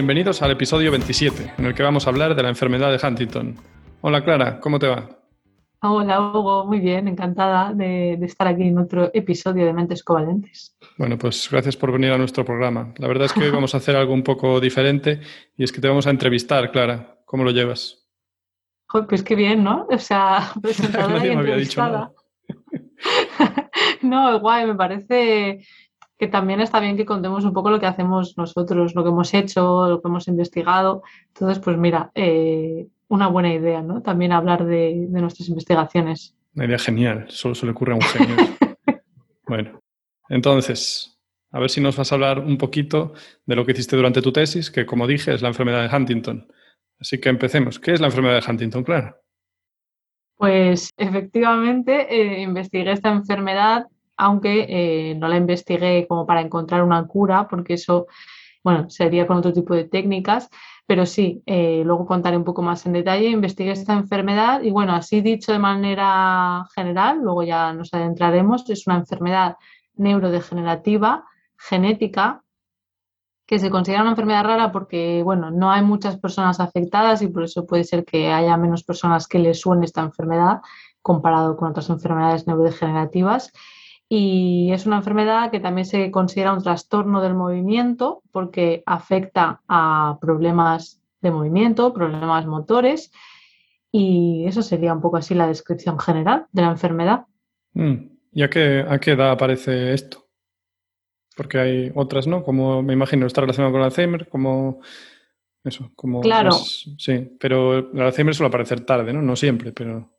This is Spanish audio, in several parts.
Bienvenidos al episodio 27, en el que vamos a hablar de la enfermedad de Huntington. Hola Clara, ¿cómo te va? Hola Hugo, muy bien, encantada de, estar aquí en otro episodio de Mentes Covalentes. Bueno, pues gracias por venir a nuestro programa. La verdad es que hoy vamos a hacer algo un poco diferente y es que te vamos a entrevistar, Clara. ¿Cómo lo llevas? pues qué bien, ¿no? O sea, presentadora Nadie me había dicho nada. no, guay, me parece que también está bien que contemos un poco lo que hacemos nosotros, lo que hemos hecho, lo que hemos investigado. Entonces, pues mira, eh, una buena idea, ¿no? También hablar de, nuestras investigaciones. Una idea genial, solo se le ocurre a un genio. bueno, entonces, a ver si nos vas a hablar un poquito de lo que hiciste durante tu tesis, que como dije es la enfermedad de Huntington. Así que empecemos. ¿Qué es la enfermedad de Huntington, claro? Pues efectivamente eh, investigué esta enfermedad aunque eh, no la investigué como para encontrar una cura, porque eso, bueno, sería con otro tipo de técnicas, pero sí, eh, luego contaré un poco más en detalle, investigué esta enfermedad y bueno, así dicho de manera general, luego ya nos adentraremos, es una enfermedad neurodegenerativa, genética, que se considera una enfermedad rara porque, bueno, no hay muchas personas afectadas y por eso puede ser que haya menos personas que les suene esta enfermedad comparado con otras enfermedades neurodegenerativas y es una enfermedad que también se considera un trastorno del movimiento porque afecta a problemas de movimiento, problemas motores y eso sería un poco así la descripción general de la enfermedad. Mm, ¿Y a qué, a qué edad aparece esto? Porque hay otras, ¿no? Como me imagino, está relacionado con Alzheimer, como eso, como... Claro. sí, pero el Alzheimer suele aparecer tarde, ¿no? No siempre, pero...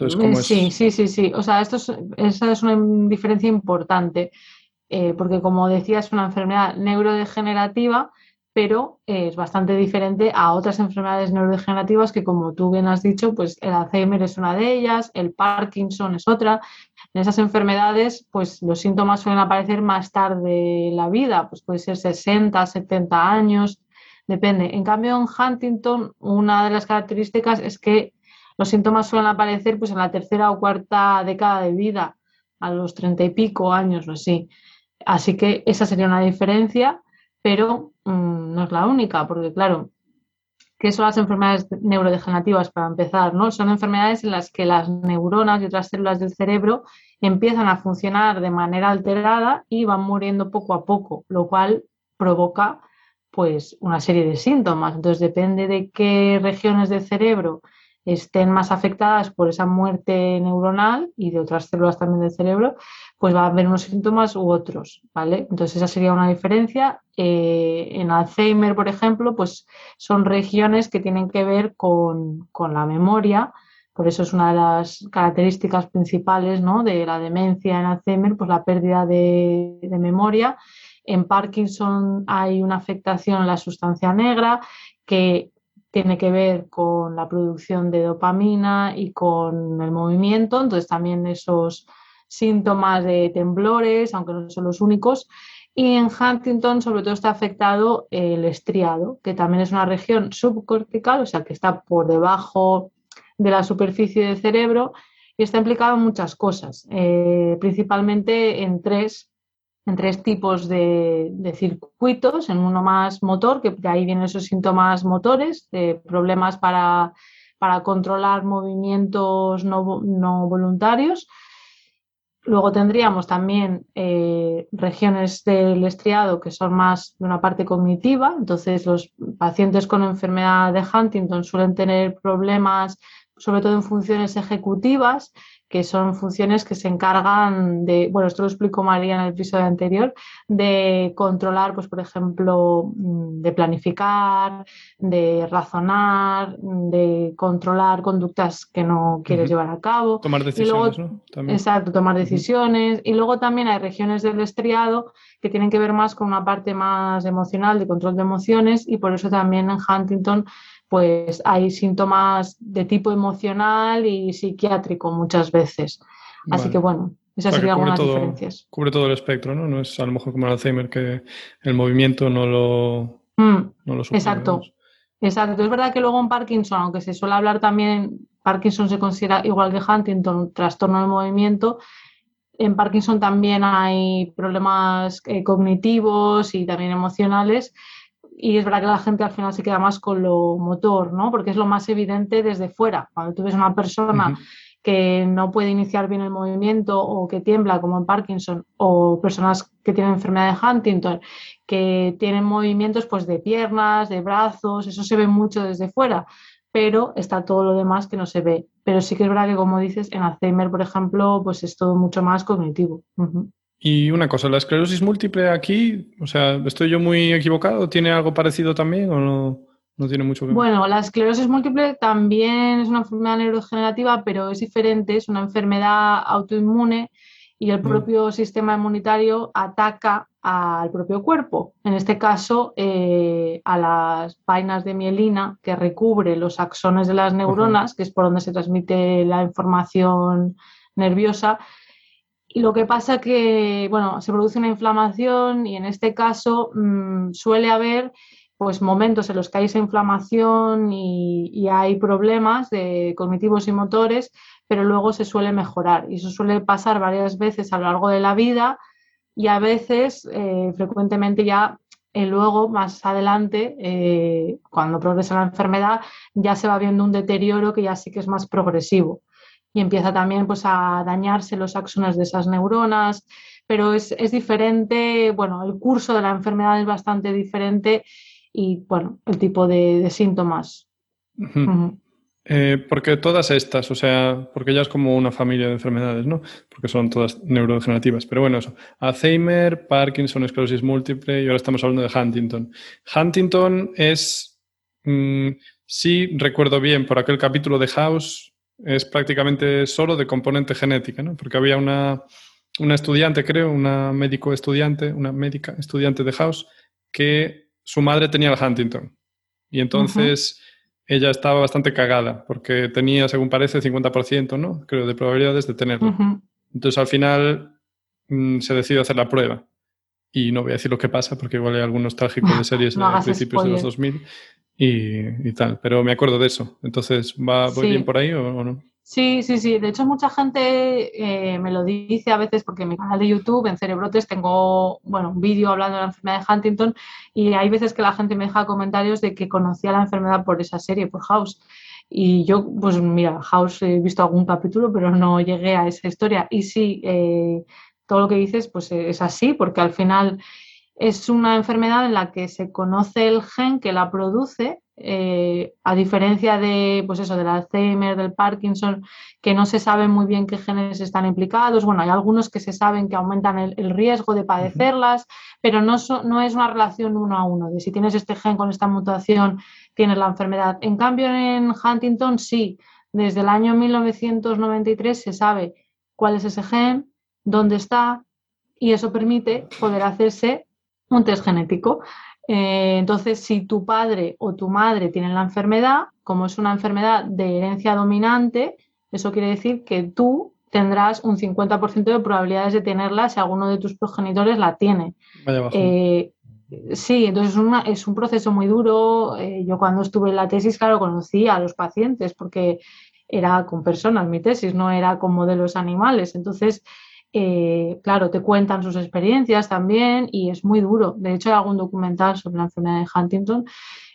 Eh, sí, sí, sí, sí. O sea, esto es, esa es una diferencia importante, eh, porque como decía, es una enfermedad neurodegenerativa, pero es bastante diferente a otras enfermedades neurodegenerativas que, como tú bien has dicho, pues el Alzheimer es una de ellas, el Parkinson es otra. En esas enfermedades, pues los síntomas suelen aparecer más tarde en la vida, pues puede ser 60, 70 años, depende. En cambio, en Huntington, una de las características es que los síntomas suelen aparecer pues, en la tercera o cuarta década de vida, a los treinta y pico años o así. Así que esa sería una diferencia, pero mm, no es la única, porque claro, ¿qué son las enfermedades neurodegenerativas para empezar? ¿no? Son enfermedades en las que las neuronas y otras células del cerebro empiezan a funcionar de manera alterada y van muriendo poco a poco, lo cual provoca pues una serie de síntomas. Entonces depende de qué regiones del cerebro estén más afectadas por esa muerte neuronal y de otras células también del cerebro, pues va a haber unos síntomas u otros, ¿vale? Entonces esa sería una diferencia. Eh, en Alzheimer, por ejemplo, pues son regiones que tienen que ver con, la memoria, por eso es una de las características principales ¿no? de la demencia en Alzheimer, pues la pérdida de, de memoria. En Parkinson hay una afectación en la sustancia negra que tiene que ver con la producción de dopamina y con el movimiento, entonces también esos síntomas de temblores, aunque no son los únicos. Y en Huntington sobre todo está afectado el estriado, que también es una región subcortical, o sea que está por debajo de la superficie del cerebro y está implicado en muchas cosas, eh, principalmente en tres en tres tipos de, circuitos, en uno más motor, que de ahí vienen esos síntomas motores, de problemas para, controlar movimientos no, voluntarios. Luego tendríamos también eh, regiones del estriado que son más de una parte cognitiva, entonces los pacientes con enfermedad de Huntington suelen tener problemas sobre todo en funciones ejecutivas que son funciones que se encargan de, bueno, esto lo explicó María en el episodio anterior, de controlar, pues, por ejemplo, mm, de planificar, de razonar, de controlar conductas que no quieres llevar a cabo. Tomar decisiones, ¿no? Exacto, tomar decisiones. Y luego también hay regiones del estriado que tienen que ver más con una parte más emocional, de control de emociones, y por eso también en Huntington pues hay síntomas de tipo emocional y psiquiátrico muchas veces. Así que bueno, esas serían algunas diferencias. Cubre todo el espectro, ¿no? No es a lo mejor como el Alzheimer que el movimiento no lo, mm, no lo Exacto. Exacto. Es verdad que luego en Parkinson, aunque se suele hablar también, Parkinson se considera igual que Huntington, trastorno del movimiento. En Parkinson también hay problemas eh, cognitivos y también emocionales y es verdad que la gente al final se queda más con lo motor, ¿no? Porque es lo más evidente desde fuera. Cuando tú ves una persona que no puede iniciar bien el movimiento o que tiembla, como en Parkinson, o personas que tienen enfermedad de Huntington, que tienen movimientos pues, de piernas, de brazos, eso se ve mucho desde fuera, pero está todo lo demás que no se ve. Pero sí que es verdad que, como dices, en Alzheimer, por ejemplo, pues es todo mucho más cognitivo. Y una cosa, ¿la esclerosis múltiple aquí, o sea, estoy yo muy equivocado? ¿Tiene algo parecido también o no, no tiene mucho que ver? Bueno, la esclerosis múltiple también es una enfermedad neurodegenerativa, pero es diferente, es una enfermedad autoinmune y el mm. propio sistema inmunitario ataca al propio cuerpo. En este caso, eh, a las vainas de mielina que recubre los axones de las neuronas, que es por donde se transmite la información nerviosa, y lo que pasa que, bueno, se produce una inflamación y en este caso mm, suele haber pues momentos en los que hay esa inflamación y, hay problemas de cognitivos y motores, pero luego se suele mejorar. Y eso suele pasar varias veces a lo largo de la vida y a veces, eh, frecuentemente ya eh, luego, más adelante, eh, cuando progresa la enfermedad, ya se va viendo un deterioro que ya sí que es más progresivo y empieza también pues, a dañarse los axones de esas neuronas, pero es, diferente, bueno, el curso de la enfermedad es bastante diferente y, bueno, el tipo de, síntomas. Eh, porque todas estas, o sea, porque ya es como una familia de enfermedades, ¿no? Porque son todas neurodegenerativas. Pero bueno, eso. Alzheimer, Parkinson, esclerosis múltiple y ahora estamos hablando de Huntington. Huntington es, mm, sí recuerdo bien por aquel capítulo de House, es prácticamente solo de componente genética, ¿no? Porque había una, estudiante, creo, una médico estudiante, una médica estudiante de House, que su madre tenía el Huntington. Y entonces ella estaba bastante cagada, porque tenía, según parece, 50%, ¿no? Creo, de probabilidades de tenerlo. Entonces al final mm, se decidió hacer la prueba. Y no voy a decir lo que pasa, porque igual hay algunos trágicos de series a principios de los 2000 y, tal. Pero me acuerdo de eso. Entonces, ¿va voy bien por ahí o, no? Sí, sí, sí. De hecho, mucha gente eh, me lo dice a veces porque en mi canal de YouTube, en Cerebrotes, tengo bueno, un vídeo hablando de la enfermedad de Huntington y hay veces que la gente me deja comentarios de que conocía la enfermedad por esa serie, por House. Y yo, pues mira, House he visto algún capítulo, pero no llegué a esa historia. Y sí, eh, todo lo que dices, pues es así, porque al final es una enfermedad en la que se conoce el gen que la produce, eh, a diferencia de, pues eso, del Alzheimer, del Parkinson, que no se sabe muy bien qué genes están implicados. Bueno, hay algunos que se saben que aumentan el, riesgo de padecerlas, pero no, no es una relación uno a uno, de si tienes este gen con esta mutación, tienes la enfermedad. En cambio, en Huntington sí, desde el año 1993 se sabe cuál es ese gen, dónde está, y eso permite poder hacerse un test genético. Eh, entonces, si tu padre o tu madre tienen la enfermedad, como es una enfermedad de herencia dominante, eso quiere decir que tú tendrás un 50% de probabilidades de tenerla si alguno de tus progenitores la tiene. Eh, sí, entonces es, es, un proceso muy duro. Eh, yo cuando estuve en la tesis, claro, conocí a los pacientes porque era con personas mi tesis, no era con modelos animales. Entonces, eh, claro, te cuentan sus experiencias también y es muy duro. De hecho, hay algún documental sobre la enfermedad de Huntington.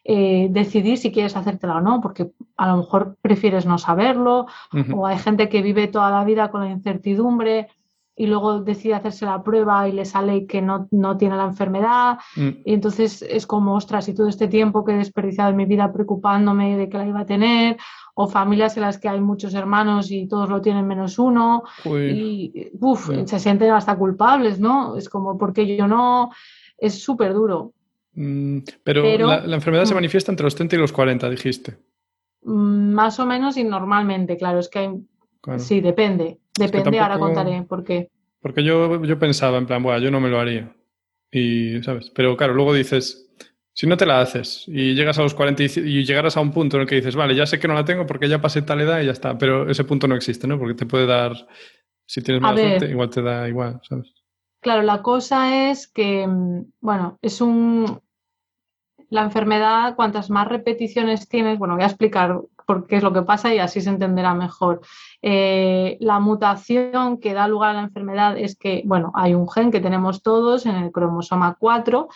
Eh, decidir si quieres hacértela o no, porque a lo mejor prefieres no saberlo, o hay gente que vive toda la vida con la incertidumbre y luego decide hacerse la prueba y le sale que no, tiene la enfermedad. Mm. Y entonces es como, ostras, y todo este tiempo que he desperdiciado en mi vida preocupándome de que la iba a tener, o familias en las que hay muchos hermanos y todos lo tienen menos uno, y uf, se sienten hasta culpables, ¿no? Es como, porque yo no, es súper duro. Mm, pero, la, enfermedad se mm. manifiesta entre los 30 y los 40, dijiste. Mm, más o menos y normalmente, claro, es que hay... Sí, depende, depende, ahora contaré por qué. Porque yo, yo pensaba, en plan, bueno, yo no me lo haría. Y, ¿sabes? Pero claro, luego dices, si no te la haces y llegas a los 40 y llegarás a un punto en el que dices, vale, ya sé que no la tengo porque ya pasé tal edad y ya está, pero ese punto no existe, ¿no? Porque te puede dar, si tienes mala suerte, igual te da igual, ¿sabes? Claro, la cosa es que, mm, bueno, es un... La enfermedad, cuantas más repeticiones tienes, bueno, voy a explicar por qué es lo que pasa y así se entenderá mejor. Eh, la mutación que da lugar a la enfermedad es que, bueno, hay un gen que tenemos todos en el cromosoma 4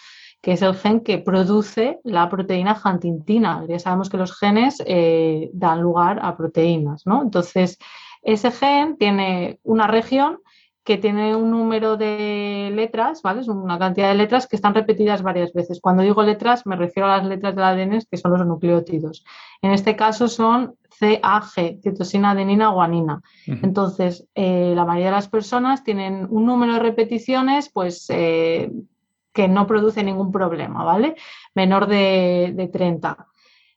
que es el gen que produce la proteína huntingtina. Ya sabemos que los genes eh, dan lugar a proteínas, ¿no? Entonces, ese gen tiene una región que tiene un número de letras, ¿vale? Es una cantidad de letras que están repetidas varias veces. Cuando digo letras, me refiero a las letras del ADN, que son los nucleótidos. En este caso son CAG, citosina, adenina, guanina. Entonces, eh, la mayoría de las personas tienen un número de repeticiones, pues eh, que no produce ningún problema, ¿vale? Menor de, 30.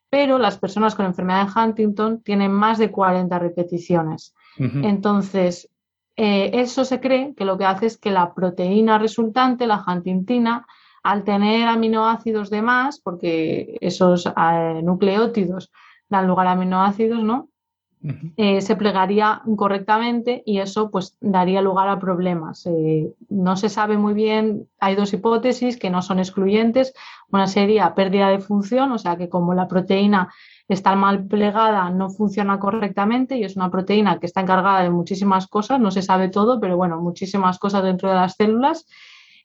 Pero las personas con enfermedad de Huntington tienen más de 40 repeticiones. Entonces, eh, eso se cree que lo que hace es que la proteína resultante, la huntingtina, al tener aminoácidos de más, porque esos eh, nucleótidos dan lugar a aminoácidos, ¿no? Eh, se plegaría incorrectamente y eso pues daría lugar a problemas. Eh, no se sabe muy bien, hay dos hipótesis que no son excluyentes. Una sería pérdida de función, o sea que como la proteína está mal plegada, no funciona correctamente y es una proteína que está encargada de muchísimas cosas, no se sabe todo, pero bueno, muchísimas cosas dentro de las células.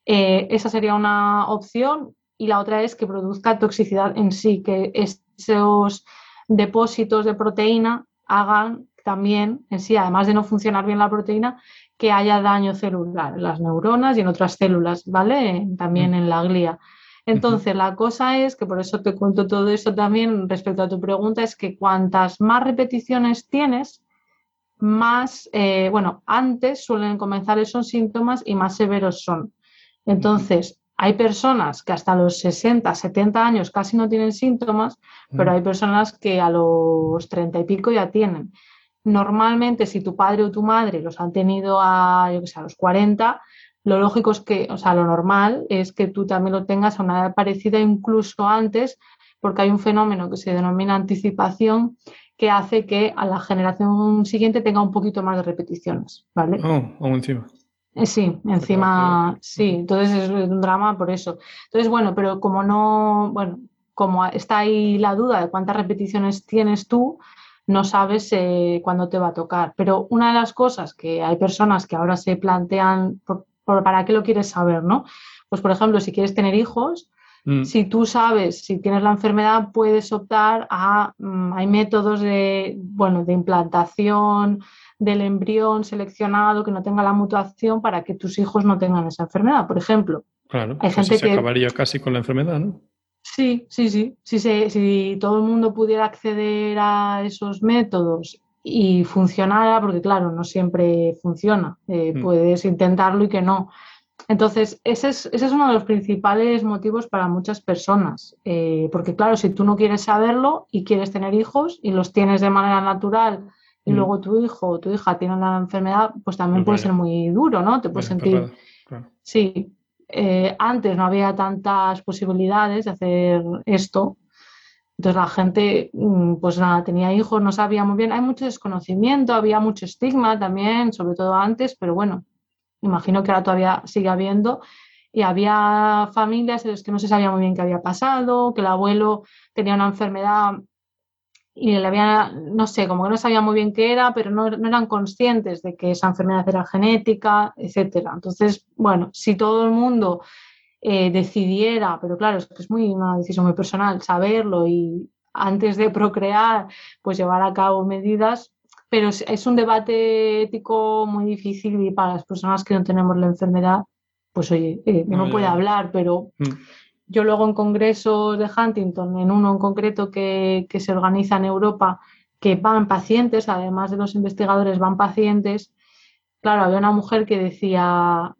Eh, esa sería una opción y la otra es que produzca toxicidad en sí, que esos depósitos de proteína hagan también en sí, además de no funcionar bien la proteína, que haya daño celular en las neuronas y en otras células, ¿vale? También en la glía. Entonces, la cosa es que por eso te cuento todo esto también respecto a tu pregunta, es que cuantas más repeticiones tienes, más, eh, bueno, antes suelen comenzar esos síntomas y más severos son. Entonces, hay personas que hasta los 60, 70 años casi no tienen síntomas, pero hay personas que a los 30 y pico ya tienen. Normalmente, si tu padre o tu madre los han tenido a, yo que sé, a los 40, lo lógico es que, o sea, lo normal es que tú también lo tengas a una edad parecida, incluso antes, porque hay un fenómeno que se denomina anticipación, que hace que a la generación siguiente tenga un poquito más de repeticiones, ¿vale? Oh, encima. Eh, sí, encima, sí, entonces es un drama por eso. Entonces, bueno, pero como no, bueno, como está ahí la duda de cuántas repeticiones tienes tú, no sabes eh, cuándo te va a tocar. Pero una de las cosas que hay personas que ahora se plantean, por, ¿para qué lo quieres saber, no? Pues, por ejemplo, si quieres tener hijos, mm. si tú sabes si tienes la enfermedad, puedes optar a, mm, hay métodos de, bueno, de implantación, del embrión seleccionado que no tenga la mutación para que tus hijos no tengan esa enfermedad, por ejemplo. Claro, hay gente se acabaría casi con la enfermedad, ¿no? Sí, sí, sí. Si, si todo el mundo pudiera acceder a esos métodos y funcionara, porque claro, no siempre funciona, eh, mm. puedes intentarlo y que no. Entonces, ese es, ese es, uno de los principales motivos para muchas personas, eh, porque claro, si tú no quieres saberlo y quieres tener hijos y los tienes de manera natural y mm. luego tu hijo o tu hija tiene una enfermedad, pues también puede ser muy duro, ¿no? Te puedes sentir... Sí, eh, antes no había tantas posibilidades de hacer esto. Entonces la gente, mm, pues nada, tenía hijos, no sabía muy bien. Hay mucho desconocimiento, había mucho estigma también, sobre todo antes, pero bueno, imagino que ahora todavía sigue habiendo. Y había familias en las que no se sabía muy bien qué había pasado, que el abuelo tenía una enfermedad y le había, no sé, como que no sabía muy bien qué era, pero no, eran conscientes de que esa enfermedad era genética, etcétera. Entonces, bueno, si todo el mundo eh, decidiera, pero claro, es que es muy una decisión muy personal, saberlo y antes de procrear, pues llevar a cabo medidas, pero es, un debate ético muy difícil y para las personas que no tenemos la enfermedad, pues oye, eh, no, puede hablar, pero mm. Yo luego en congresos de Huntington, en uno en concreto que, se organiza en Europa, que van pacientes, además de los investigadores, van pacientes. Claro, había una mujer que decía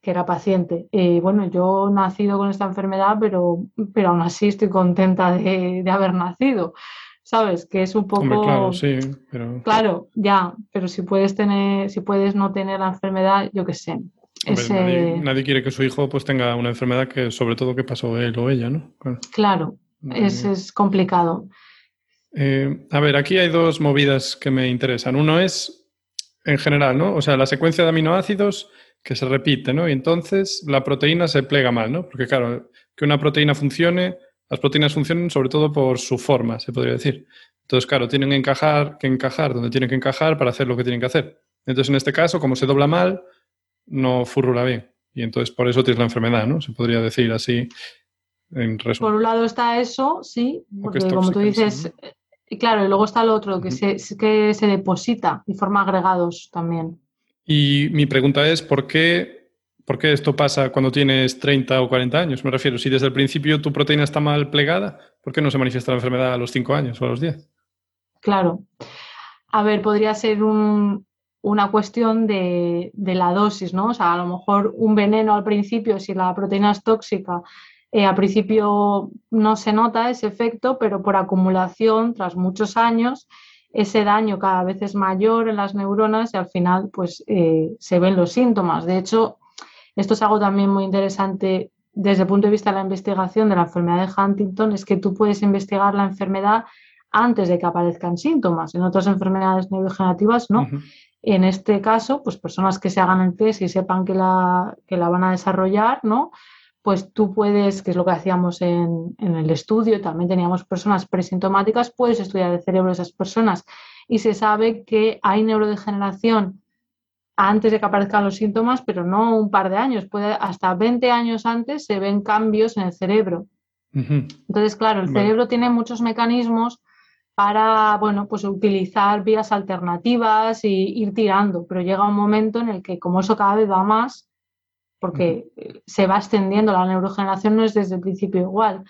que era paciente. Eh, bueno, yo he nacido con esta enfermedad, pero, pero aún así estoy contenta de, haber nacido. ¿Sabes? Que es un poco. claro, sí, pero... Claro, ya, pero si puedes tener, si puedes no tener la enfermedad, yo qué sé. Nadie, quiere que su hijo pues tenga una enfermedad que sobre todo que pasó él o ella, ¿no? Claro, es, complicado. Eh, a ver, aquí hay dos movidas que me interesan. Uno es en general, ¿no? O sea, la secuencia de aminoácidos que se repite, ¿no? Y entonces la proteína se plega mal, ¿no? Porque claro, que una proteína funcione, las proteínas funcionan sobre todo por su forma, se podría decir. Entonces, claro, tienen que encajar, que encajar donde tienen que encajar para hacer lo que tienen que hacer. Entonces, en este caso, como se dobla mal, no furrula bien. Y entonces por eso tienes la enfermedad, ¿no? Se podría decir así en resumen. Por un lado está eso, sí, porque como tú dices, y eh, claro, y luego está lo otro, que, se, que se deposita y forma agregados también. Y mi pregunta es, ¿por qué, ¿por qué esto pasa cuando tienes 30 o 40 años? Me refiero, si desde el principio tu proteína está mal plegada, ¿por qué no se manifiesta la enfermedad a los 5 años o a los 10? Claro. A ver, podría ser un, una cuestión de, la dosis, ¿no? O sea, a lo mejor un veneno al principio, si la proteína es tóxica, eh, al principio no se nota ese efecto, pero por acumulación, tras muchos años, ese daño cada vez es mayor en las neuronas y al final, pues, eh, se ven los síntomas. De hecho, esto es algo también muy interesante desde el punto de vista de la investigación de la enfermedad de Huntington, es que tú puedes investigar la enfermedad antes de que aparezcan síntomas. En otras enfermedades neurodegenerativas no. En este caso, pues personas que se hagan el test y sepan que la, que la van a desarrollar, ¿no? Pues tú puedes, que es lo que hacíamos en, el estudio, también teníamos personas presintomáticas, puedes estudiar el cerebro de esas personas y se sabe que hay neurodegeneración antes de que aparezcan los síntomas, pero no un par de años, puede hasta 20 años antes se ven cambios en el cerebro. Entonces, claro, el cerebro tiene muchos mecanismos para bueno, pues utilizar vías alternativas y ir tirando, pero llega un momento en el que como eso cada vez va más, porque se va extendiendo, la neurogeneración no es desde el principio igual,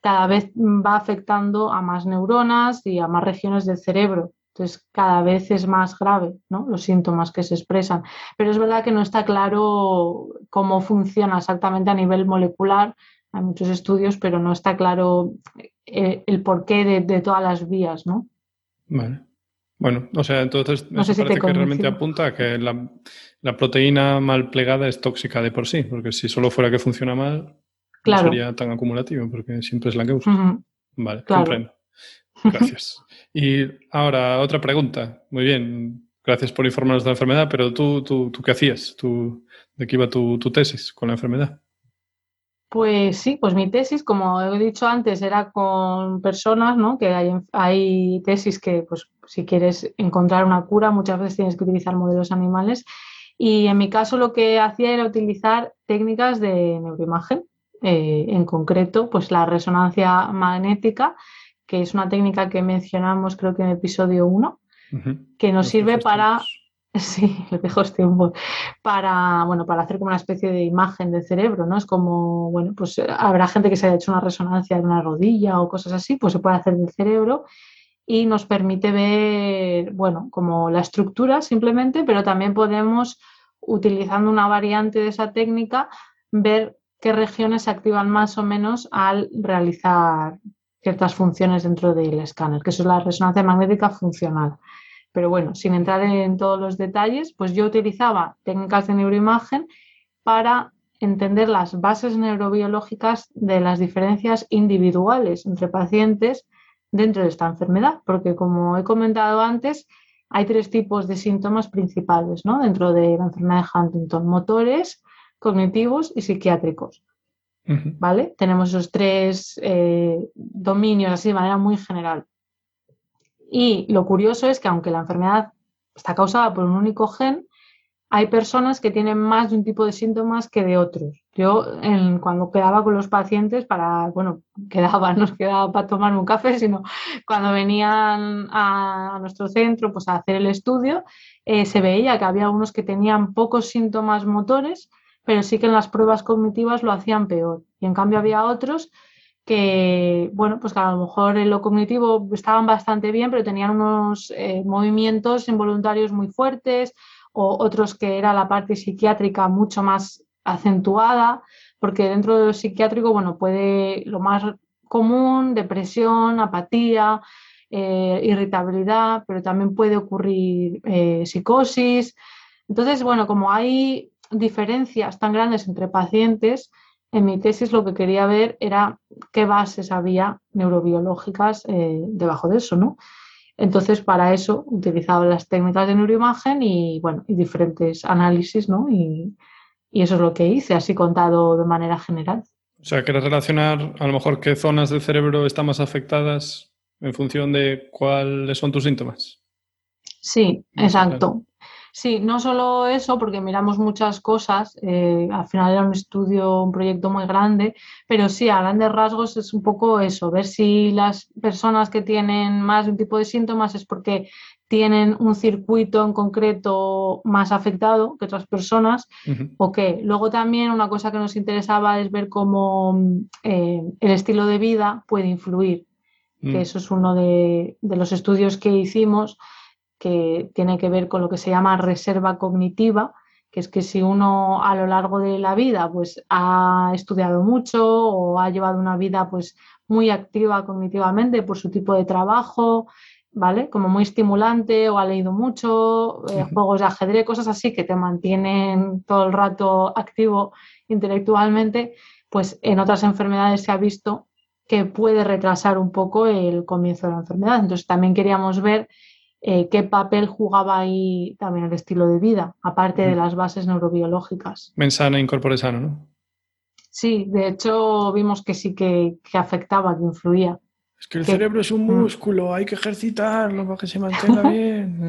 cada vez va afectando a más neuronas y a más regiones del cerebro. Entonces, cada vez es más grave ¿no? los síntomas que se expresan. Pero es verdad que no está claro cómo funciona exactamente a nivel molecular. Hay muchos estudios, pero no está claro eh, el porqué de, todas las vías, ¿no? Vale. Bueno, o sea, entonces no parece que realmente apunta a que la, proteína mal plegada es tóxica de por sí, porque si solo fuera que funciona mal, no sería tan acumulativo, porque siempre es la que usa. Vale, comprendo. Gracias. y ahora, otra pregunta. Muy bien, gracias por informarnos de la enfermedad, pero tú, tú, tú ¿qué hacías? ¿Tú, ¿De qué iba tu tesis con la enfermedad? Pues sí, pues mi tesis, como he dicho antes, era con personas, ¿no? Que hay, hay, tesis que, pues, si quieres encontrar una cura, muchas veces tienes que utilizar modelos animales. Y en mi caso lo que hacía era utilizar técnicas de neuroimagen, eh, en concreto, pues la resonancia magnética, que es una técnica que mencionamos creo que en el episodio 1, que nos sirve para... Sí, le dejo tiempo para, bueno, para hacer como una especie de imagen del cerebro, ¿no? Es como, bueno, pues habrá gente que se haya hecho una resonancia de una rodilla o cosas así, pues se puede hacer del cerebro y nos permite ver, bueno, como la estructura simplemente, pero también podemos, utilizando una variante de esa técnica, ver qué regiones se activan más o menos al realizar ciertas funciones dentro del escáner, que es la resonancia magnética funcional. Pero bueno, sin entrar en todos los detalles, pues yo utilizaba técnicas de neuroimagen para entender las bases neurobiológicas de las diferencias individuales entre pacientes dentro de esta enfermedad, porque como he comentado antes, hay tres tipos de síntomas principales ¿no? dentro de la enfermedad de Huntington, motores, cognitivos y psiquiátricos. ¿Vale? Tenemos esos tres eh, dominios así de manera muy general. Y lo curioso es que aunque la enfermedad está causada por un único gen, hay personas que tienen más de un tipo de síntomas que de otros. Yo cuando quedaba con los pacientes para, bueno, quedaba, no quedaba para tomar un café, sino cuando venían a, nuestro centro pues a hacer el estudio, eh, se veía que había algunos que tenían pocos síntomas motores, pero sí que en las pruebas cognitivas lo hacían peor. Y en cambio había otros que, bueno, pues que a lo mejor en lo cognitivo estaban bastante bien, pero tenían unos eh, movimientos involuntarios muy fuertes, o otros que era la parte psiquiátrica mucho más acentuada, porque dentro de lo psiquiátrico, bueno, puede lo más común, depresión, apatía, eh, irritabilidad, pero también puede ocurrir eh, psicosis. Entonces, bueno, como hay diferencias tan grandes entre pacientes, en mi tesis lo que quería ver era qué bases había neurobiológicas eh, debajo de eso, ¿no? Entonces, para eso utilizaba las técnicas de neuroimagen y, bueno, y diferentes análisis, ¿no? Y, y eso es lo que hice, así contado de manera general. O sea, ¿quieres relacionar a lo mejor qué zonas del cerebro están más afectadas en función de cuáles son tus síntomas? Sí, exacto. Sí, no solo eso, porque miramos muchas cosas, eh, al final era un estudio, un proyecto muy grande, pero sí, a grandes rasgos es un poco eso, ver si las personas que tienen más de un tipo de síntomas es porque tienen un circuito en concreto más afectado que otras personas o qué. Luego también una cosa que nos interesaba es ver cómo eh, el estilo de vida puede influir, que mm. eso es uno de, los estudios que hicimos que tiene que ver con lo que se llama reserva cognitiva, que es que si uno a lo largo de la vida pues ha estudiado mucho o ha llevado una vida pues muy activa cognitivamente por su tipo de trabajo, ¿vale? Como muy estimulante o ha leído mucho, eh, juegos de ajedrez, cosas así que te mantienen todo el rato activo intelectualmente, pues en otras enfermedades se ha visto que puede retrasar un poco el comienzo de la enfermedad. Entonces también queríamos ver eh, qué papel jugaba ahí también el estilo de vida, aparte de las bases neurobiológicas. Mensana incorpore sano, ¿no? Sí, de hecho vimos que sí que afectaba, que influía. Es que el cerebro es un mm. músculo, hay que ejercitarlo para que se mantenga bien.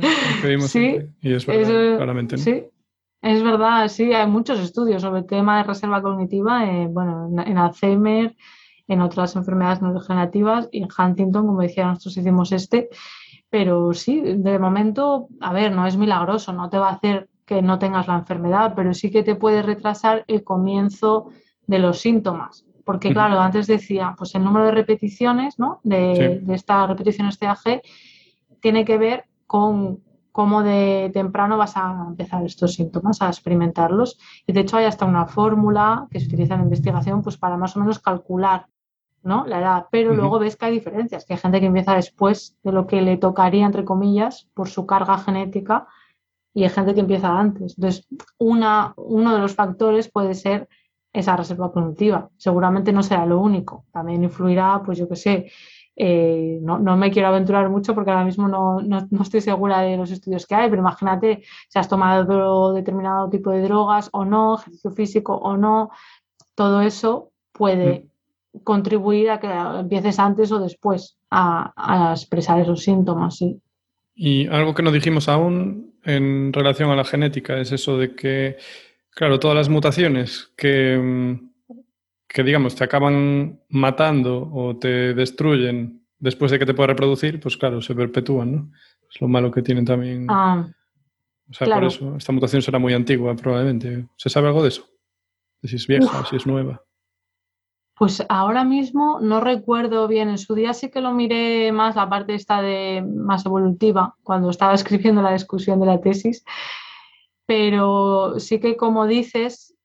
sí, y es verdad, claramente. Sí, es verdad, sí, hay muchos estudios sobre el tema de reserva cognitiva, eh, bueno, en, Alzheimer, en otras enfermedades neurodegenerativas y en Huntington, como decía, nosotros hicimos este. Pero sí, de momento, a ver, no es milagroso, no te va a hacer que no tengas la enfermedad, pero sí que te puede retrasar el comienzo de los síntomas. Porque, claro, antes decía, pues el número de repeticiones, ¿no? De, esta repetición TAG tiene que ver con cómo de temprano vas a empezar estos síntomas, a experimentarlos. Y de hecho hay hasta una fórmula que se utiliza en investigación pues para más o menos calcular ¿no? la edad. Pero luego ves que hay diferencias, que hay gente que empieza después de lo que le tocaría, entre comillas, por su carga genética, y hay gente que empieza antes. Entonces, una, uno de los factores puede ser esa reserva cognitiva. Seguramente no será lo único. También influirá, pues yo qué sé, eh, no, me quiero aventurar mucho porque ahora mismo no, estoy segura de los estudios que hay, pero imagínate si has tomado determinado tipo de drogas o no, ejercicio físico o no, todo eso puede. Contribuir a que empieces antes o después a, expresar esos síntomas. ¿sí? Y algo que no dijimos aún en relación a la genética es eso de que Claro, todas las mutaciones que, mm, que, digamos, te acaban matando o te destruyen después de que te puedas reproducir, pues claro, se perpetúan, ¿no? Es lo malo que tienen también. Ah, o sea, por eso, esta mutación será muy antigua, probablemente. ¿Se sabe algo de eso? De si es vieja, si es nueva. Pues ahora mismo no recuerdo bien. En su día sí que lo miré más la parte esta de más evolutiva, cuando estaba escribiendo la discusión de la tesis pero sí que como dices,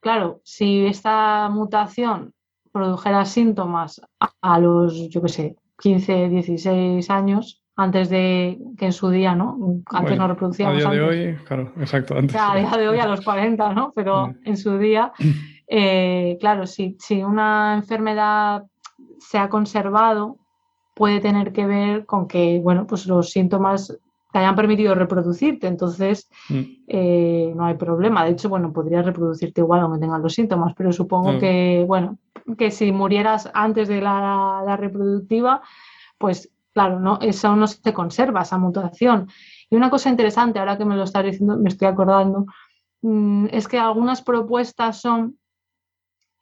claro, si esta mutación produjera síntomas a, los, yo qué sé, 15, 16 años, antes de que en su día, ¿no? Antes no reproducíamos. A día de hoy, claro, exacto. Antes. a día de hoy a los 40, ¿no? Pero mm. en su día, eh, claro, si, si una enfermedad se ha conservado, puede tener que ver con que, bueno, pues los síntomas te hayan permitido reproducirte, entonces mm. eh, no hay problema. De hecho, bueno, podrías reproducirte igual aunque tengas los síntomas, pero supongo mm. que, bueno, que si murieras antes de la, reproductiva, pues claro, no, eso no se conserva, esa mutación. Y una cosa interesante, ahora que me lo estás diciendo, me estoy acordando, mm, es que algunas propuestas son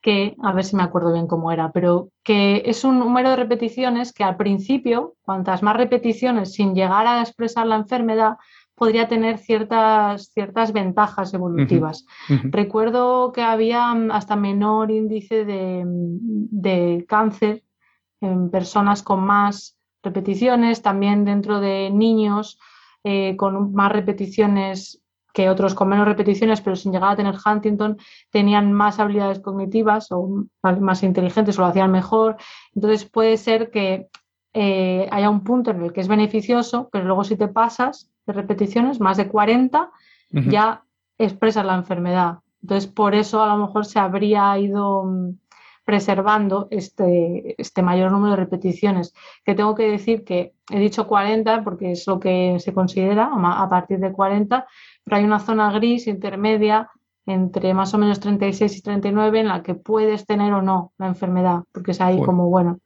que, a ver si me acuerdo bien cómo era, pero que es un número de repeticiones que al principio, cuantas más repeticiones sin llegar a expresar la enfermedad, podría tener ciertas, ciertas ventajas evolutivas. Recuerdo que había hasta menor índice de, cáncer en personas con más repeticiones, también dentro de niños eh, con más repeticiones que otros con menos repeticiones, pero sin llegar a tener Huntington, tenían más habilidades cognitivas o más inteligentes o lo hacían mejor. Entonces puede ser que eh, haya un punto en el que es beneficioso, pero luego si te pasas de repeticiones, más de 40, ya expresa la enfermedad. Entonces, por eso a lo mejor se habría ido mm, preservando este, este mayor número de repeticiones. Que tengo que decir que he dicho 40 porque es lo que se considera a partir de 40, pero hay una zona gris intermedia entre más o menos 36 y 39 en la que puedes tener o no la enfermedad, porque es ahí como, bueno,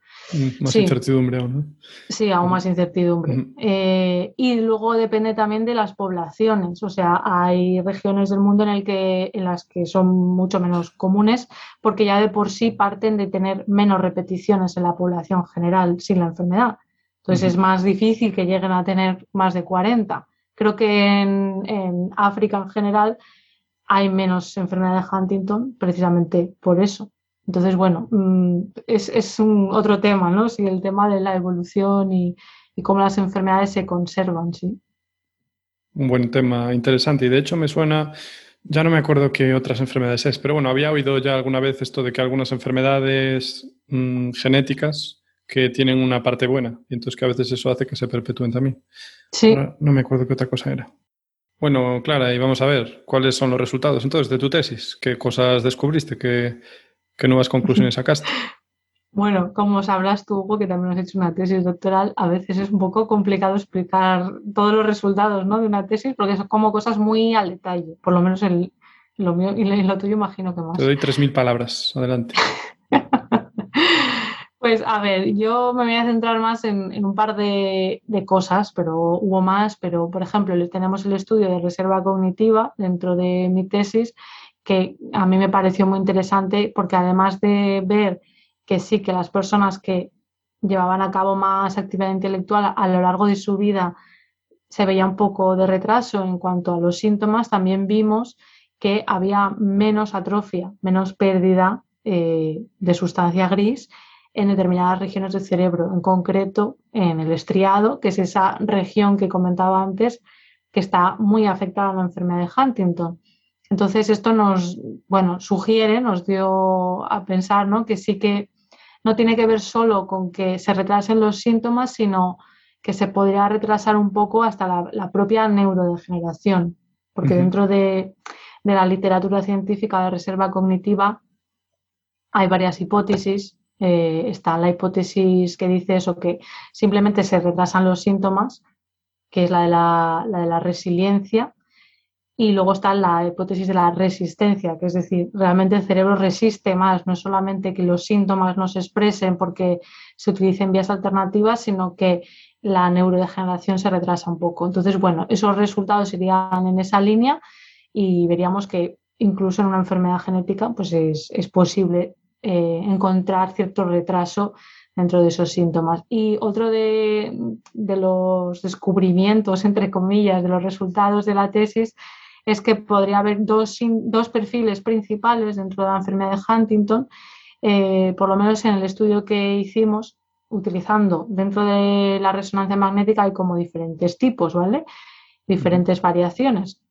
Más incertidumbre aún. ¿no? Sí, aún más incertidumbre. Eh, y luego depende también de las poblaciones. O sea, hay regiones del mundo en, el que, en las que son mucho menos comunes porque ya de por sí parten de tener menos repeticiones en la población general sin la enfermedad. Entonces es más difícil que lleguen a tener más de 40. Creo que en, en África en general hay menos enfermedad de Huntington precisamente por eso. Entonces, bueno, mm, es, un otro tema, ¿no? Sí, el tema de la evolución y, cómo las enfermedades se conservan, sí. Un buen tema, interesante. Y de hecho me suena, ya no me acuerdo qué otras enfermedades es, pero bueno, había oído ya alguna vez esto de que algunas enfermedades mm, genéticas que tienen una parte buena y entonces que a veces eso hace que se perpetúen también. Sí. no me acuerdo qué otra cosa era. Bueno, Clara, y vamos a ver cuáles son los resultados entonces de tu tesis. ¿Qué cosas descubriste? ¿Qué, ¿Qué nuevas conclusiones sacaste? Bueno, como sabrás tú, Hugo, que también has hecho una tesis doctoral, a veces es un poco complicado explicar todos los resultados ¿no? de una tesis porque son como cosas muy al detalle, por lo menos en lo mío y en lo tuyo imagino que más. Te doy 3.000 palabras, adelante. pues a ver, yo me voy a centrar más en, un par de, de, cosas, pero hubo más, pero por ejemplo tenemos el estudio de reserva cognitiva dentro de mi tesis que a mí me pareció muy interesante porque además de ver que sí, que las personas que llevaban a cabo más actividad intelectual a lo largo de su vida se veía un poco de retraso en cuanto a los síntomas, también vimos que había menos atrofia, menos pérdida eh, de sustancia gris en determinadas regiones del cerebro, en concreto en el estriado, que es esa región que comentaba antes, que está muy afectada a la enfermedad de Huntington. Entonces, esto nos, bueno, sugiere, nos dio a pensar, ¿no? Que sí que no tiene que ver solo con que se retrasen los síntomas, sino que se podría retrasar un poco hasta la, propia neurodegeneración, porque dentro de, la literatura científica de reserva cognitiva hay varias hipótesis. Eh, está la hipótesis que dice eso, que simplemente se retrasan los síntomas, que es la de la, la de la resiliencia, y luego está la hipótesis de la resistencia, que es decir, realmente el cerebro resiste más, no es solamente que los síntomas no se expresen porque se utilicen vías alternativas, sino que la neurodegeneración se retrasa un poco. Entonces, bueno, esos resultados irían en esa línea y veríamos que incluso en una enfermedad genética pues es, posible eh, encontrar cierto retraso dentro de esos síntomas. Y otro de, de los descubrimientos, entre comillas, de los resultados de la tesis es que podría haber dos, dos perfiles principales dentro de la enfermedad de Huntington, eh, por lo menos en el estudio que hicimos, utilizando dentro de la resonancia magnética hay como diferentes tipos, ¿vale? Diferentes variaciones.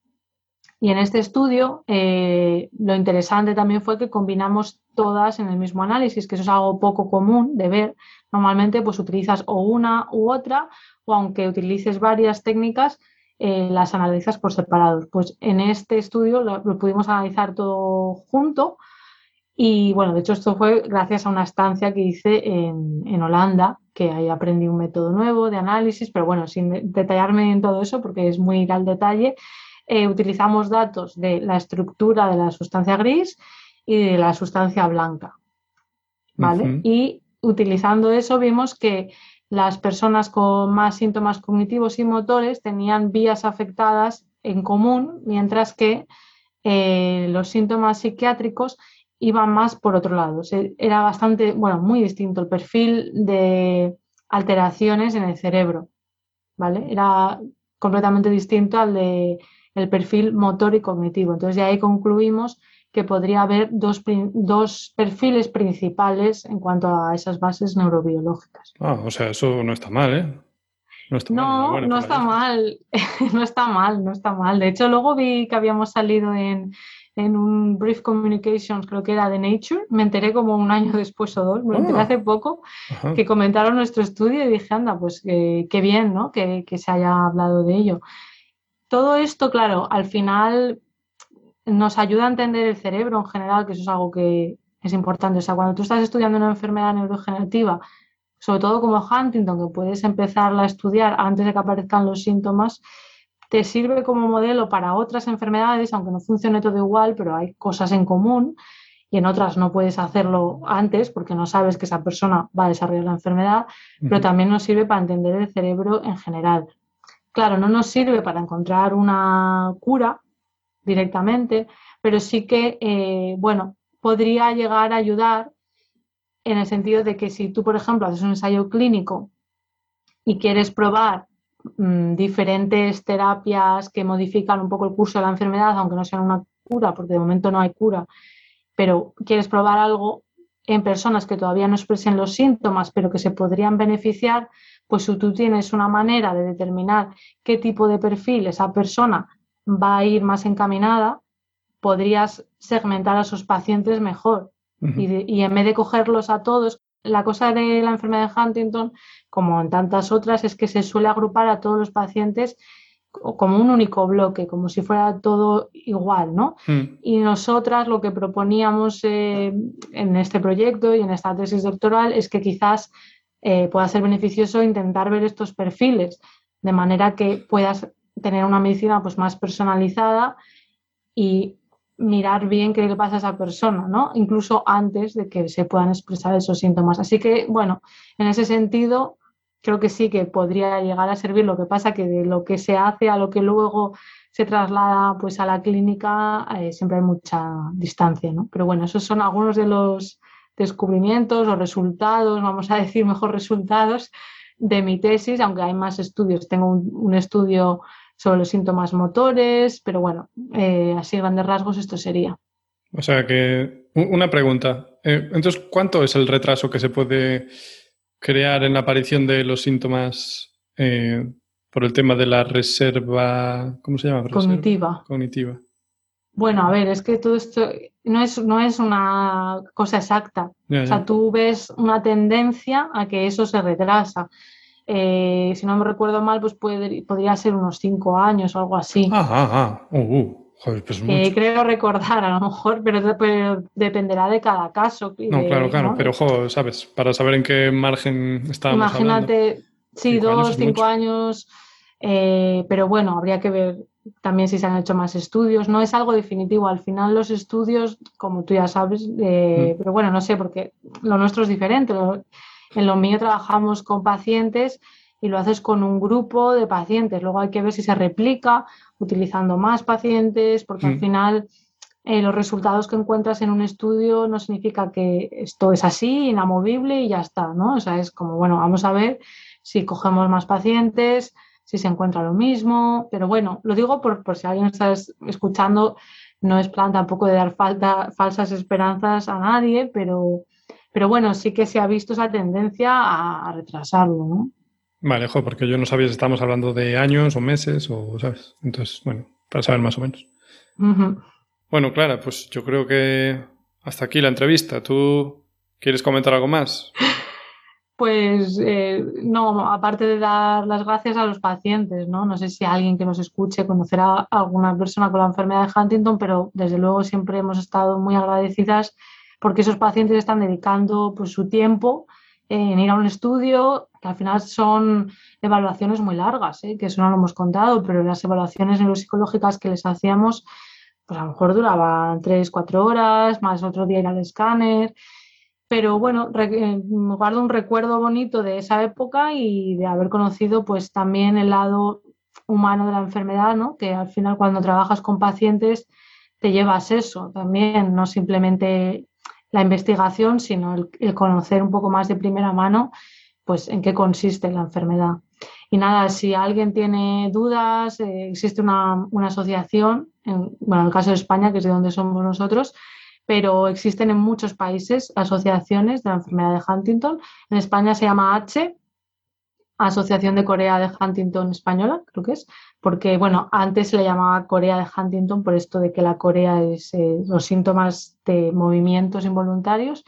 Y en este estudio eh, lo interesante también fue que combinamos todas en el mismo análisis, que eso es algo poco común de ver. Normalmente pues utilizas o una u otra, o aunque utilices varias técnicas, eh, las analizas por separados. Pues en este estudio lo, pudimos analizar todo junto y bueno, de hecho esto fue gracias a una estancia que hice en, Holanda, que ahí aprendí un método nuevo de análisis, pero bueno, sin detallarme en todo eso porque es muy ir al detalle, eh, utilizamos datos de la estructura de la sustancia gris y de la sustancia blanca. ¿Vale? Y utilizando eso vimos que las personas con más síntomas cognitivos y motores tenían vías afectadas en común, mientras que eh, los síntomas psiquiátricos iban más por otro lado. era bastante, bueno, muy distinto el perfil de alteraciones en el cerebro, ¿vale? Era completamente distinto al de el perfil motor y cognitivo. Entonces, de ahí concluimos que podría haber dos, dos, perfiles principales en cuanto a esas bases neurobiológicas. Ah, o sea, eso no está mal, ¿eh? No, está no, no está mal, no está mal, no está mal. De hecho, luego vi que habíamos salido en, en, un Brief Communications, creo que era de Nature, me enteré como un año después o dos, me enteré ah. hace poco, que comentaron nuestro estudio y dije, anda, pues qué bien, ¿no? Que, que se haya hablado de ello. Todo esto, claro, al final nos ayuda a entender el cerebro en general, que eso es algo que es importante. O sea, cuando tú estás estudiando una enfermedad neurodegenerativa, sobre todo como Huntington, que puedes empezarla a estudiar antes de que aparezcan los síntomas, te sirve como modelo para otras enfermedades, aunque no funcione todo igual, pero hay cosas en común y en otras no puedes hacerlo antes porque no sabes que esa persona va a desarrollar la enfermedad, pero también nos sirve para entender el cerebro en general. Claro, no nos sirve para encontrar una cura directamente, pero sí que, eh, bueno, podría llegar a ayudar en el sentido de que si tú, por ejemplo, haces un ensayo clínico y quieres probar mm, diferentes terapias que modifican un poco el curso de la enfermedad, aunque no sean una cura, porque de momento no hay cura, pero quieres probar algo en personas que todavía no expresen los síntomas, pero que se podrían beneficiar, pues si tú tienes una manera de determinar qué tipo de perfil esa persona va a ir más encaminada, podrías segmentar a esos pacientes mejor. y, en vez de cogerlos a todos, la cosa de la enfermedad de Huntington, como en tantas otras, es que se suele agrupar a todos los pacientes como un único bloque, como si fuera todo igual, ¿no? Hmm. Y nosotras lo que proponíamos eh, en este proyecto y en esta tesis doctoral es que quizás eh, pueda ser beneficioso intentar ver estos perfiles, de manera que puedas tener una medicina pues, más personalizada y mirar bien qué le pasa a esa persona, ¿no? Incluso antes de que se puedan expresar esos síntomas. Así que, bueno, en ese sentido, creo que sí que podría llegar a servir. Lo que pasa que de lo que se hace a lo que luego se traslada pues a la clínica eh, siempre hay mucha distancia, ¿no? Pero bueno, esos son algunos de los descubrimientos o resultados, vamos a decir mejor resultados de mi tesis, aunque hay más estudios. Tengo un estudio sobre los síntomas motores, pero bueno, eh, así grandes rasgos esto sería. O sea que, una pregunta. Eh, entonces, ¿cuánto es el retraso que se puede crear en la aparición de los síntomas eh, por el tema de la reserva, ¿cómo se llama? Cognitiva. Cognitiva. Bueno, a ver, es que todo esto no es, no es una cosa exacta. O sea, tú ves una tendencia a que eso se retrasa. Eh, si no me recuerdo mal, pues puede, podría ser unos cinco años o algo así. Ah, ah, ah. Uh, uh. Joder, pues eh, creo recordar, a lo mejor, pero, dependerá de cada caso. No, claro, claro, pero ojo, ¿sabes? Para saber en qué margen estamos Imagínate, sí, dos, cinco años, eh, pero bueno, habría que ver también si se han hecho más estudios. No es algo definitivo. Al final los estudios, como tú ya sabes, mm. pero bueno, no sé, porque lo nuestro es diferente. En lo mío trabajamos con pacientes y lo haces con un grupo de pacientes. Luego hay que ver si se replica utilizando más pacientes, porque al mm. final eh, los resultados que encuentras en un estudio no significa que esto es así, inamovible y ya está, ¿no? O sea, es como, bueno, vamos a ver si cogemos más pacientes, si se encuentra lo mismo, pero bueno, lo digo por, por si alguien está escuchando, no es plan tampoco de dar falta, falsas esperanzas a nadie, pero pero bueno, sí que se ha visto esa tendencia a, retrasarlo, ¿no? Vale, jo, porque yo no sabía si estamos hablando de años o meses o, ¿sabes? Entonces, bueno, para saber más o menos. Bueno, Clara, pues yo creo que hasta aquí la entrevista. ¿Tú quieres comentar algo más? Pues eh, no, aparte de dar las gracias a los pacientes, ¿no? No sé si alguien que nos escuche conocerá a alguna persona con la enfermedad de Huntington, pero desde luego siempre hemos estado muy agradecidas porque esos pacientes están dedicando pues, su tiempo en ir a un estudio, que al final son evaluaciones muy largas, ¿eh? que eso no lo hemos contado, pero las evaluaciones neuropsicológicas que les hacíamos, pues a lo mejor duraban tres, cuatro horas, más otro día ir al escáner. Pero bueno, eh, guardo un recuerdo bonito de esa época y de haber conocido pues también el lado humano de la enfermedad, ¿no? que al final cuando trabajas con pacientes te llevas eso también, no simplemente la investigación, sino el, conocer un poco más de primera mano pues en qué consiste la enfermedad. Y nada, si alguien tiene dudas, eh, existe una, asociación, en, bueno, en el caso de España, que es de donde somos nosotros, pero existen en muchos países asociaciones de la enfermedad de Huntington. En España se llama H, Asociación de Corea de Huntington Española, creo que es, porque bueno, antes se le llamaba Corea de Huntington por esto de que la Corea es eh, los síntomas de movimientos involuntarios.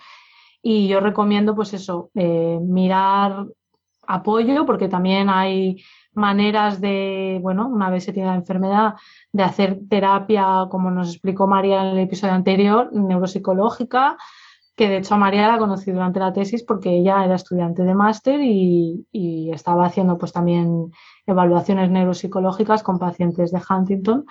Y yo recomiendo pues eso, eh, mirar apoyo porque también hay maneras de, bueno, una vez se tiene la enfermedad, de hacer terapia, como nos explicó María en el episodio anterior, neuropsicológica, que de hecho a María la conocí durante la tesis porque ella era estudiante de máster y, y, estaba haciendo pues también evaluaciones neuropsicológicas con pacientes de Huntington.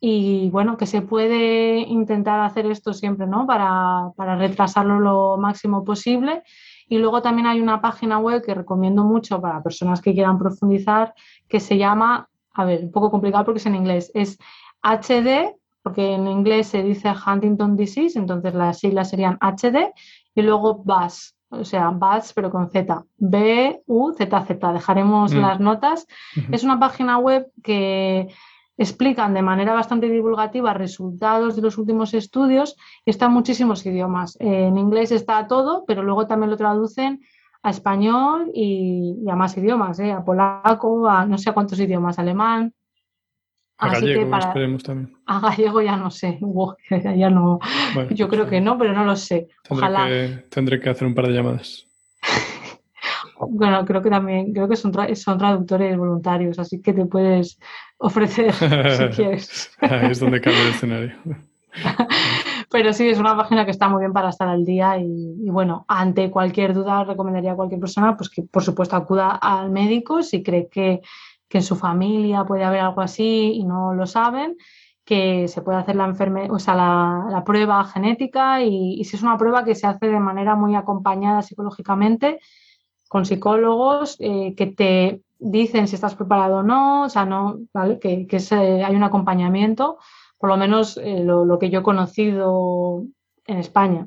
Y bueno, que se puede intentar hacer esto siempre, ¿no? Para, para retrasarlo lo máximo posible. Y luego también hay una página web que recomiendo mucho para personas que quieran profundizar, que se llama, a ver, un poco complicado porque es en inglés, es HD porque en inglés se dice Huntington Disease, entonces las siglas serían HD, y luego BAS, o sea, BAS pero con Z, B-U-Z-Z, dejaremos mm. las notas. Es una página web que explican de manera bastante divulgativa resultados de los últimos estudios y está en muchísimos idiomas. En inglés está todo, pero luego también lo traducen a español y, a más idiomas, ¿eh? a polaco, a no sé a cuántos idiomas, alemán, a gallego, esperemos también. A gallego ya no sé. ya no. Yo creo que no, pero no lo sé. Tendré Ojalá. Que, tendré que hacer un par de llamadas. bueno, creo que también, creo que son, son traductores voluntarios, así que te puedes ofrecer si quieres. Ahí es donde cambia el escenario. Pero sí, es una página que está muy bien para estar al día y, y, bueno, ante cualquier duda recomendaría a cualquier persona pues que por supuesto acuda al médico si cree que que en su familia puede haber algo así y no lo saben, que se puede hacer la, o sea, la, prueba genética y, si es una prueba que se hace de manera muy acompañada psicológicamente con psicólogos eh, que te dicen si estás preparado o no, o sea, no, ¿vale? que, que hay un acompañamiento, por lo menos eh, lo, lo, que yo he conocido en España.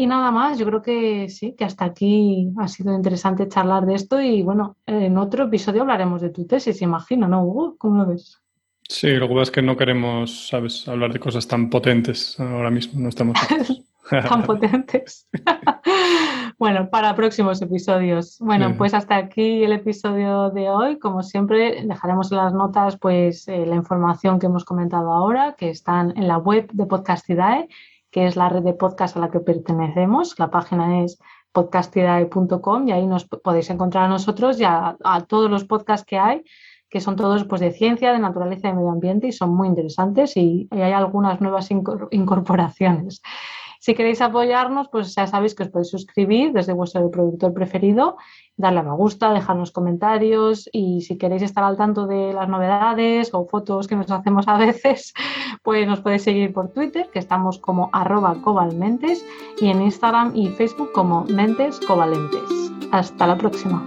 Y nada más, yo creo que sí, que hasta aquí ha sido interesante charlar de esto y bueno, en otro episodio hablaremos de tu tesis, imagino, ¿no, Hugo? ¿Cómo lo ves? Sí, lo que pasa es que no queremos, ¿sabes?, hablar de cosas tan potentes ahora mismo, no estamos... tan potentes. bueno, para próximos episodios. Bueno, pues hasta aquí el episodio de hoy. Como siempre, dejaremos en las notas pues eh, la información que hemos comentado ahora, que están en la web de Podcastidae que es la red de podcast a la que pertenecemos. La página es podcastidae.com y ahí nos podéis encontrar a nosotros y a, todos los podcasts que hay, que son todos pues, de ciencia, de naturaleza y medio ambiente y son muy interesantes y, y hay algunas nuevas incorporaciones. Si queréis apoyarnos, pues ya sabéis que os podéis suscribir desde vuestro productor preferido, darle a me gusta, dejarnos comentarios y si queréis estar al tanto de las novedades o fotos que nos hacemos a veces, pues nos podéis seguir por Twitter, que estamos como arroba cobalmentes y en Instagram y Facebook como mentes covalentes. Hasta la próxima.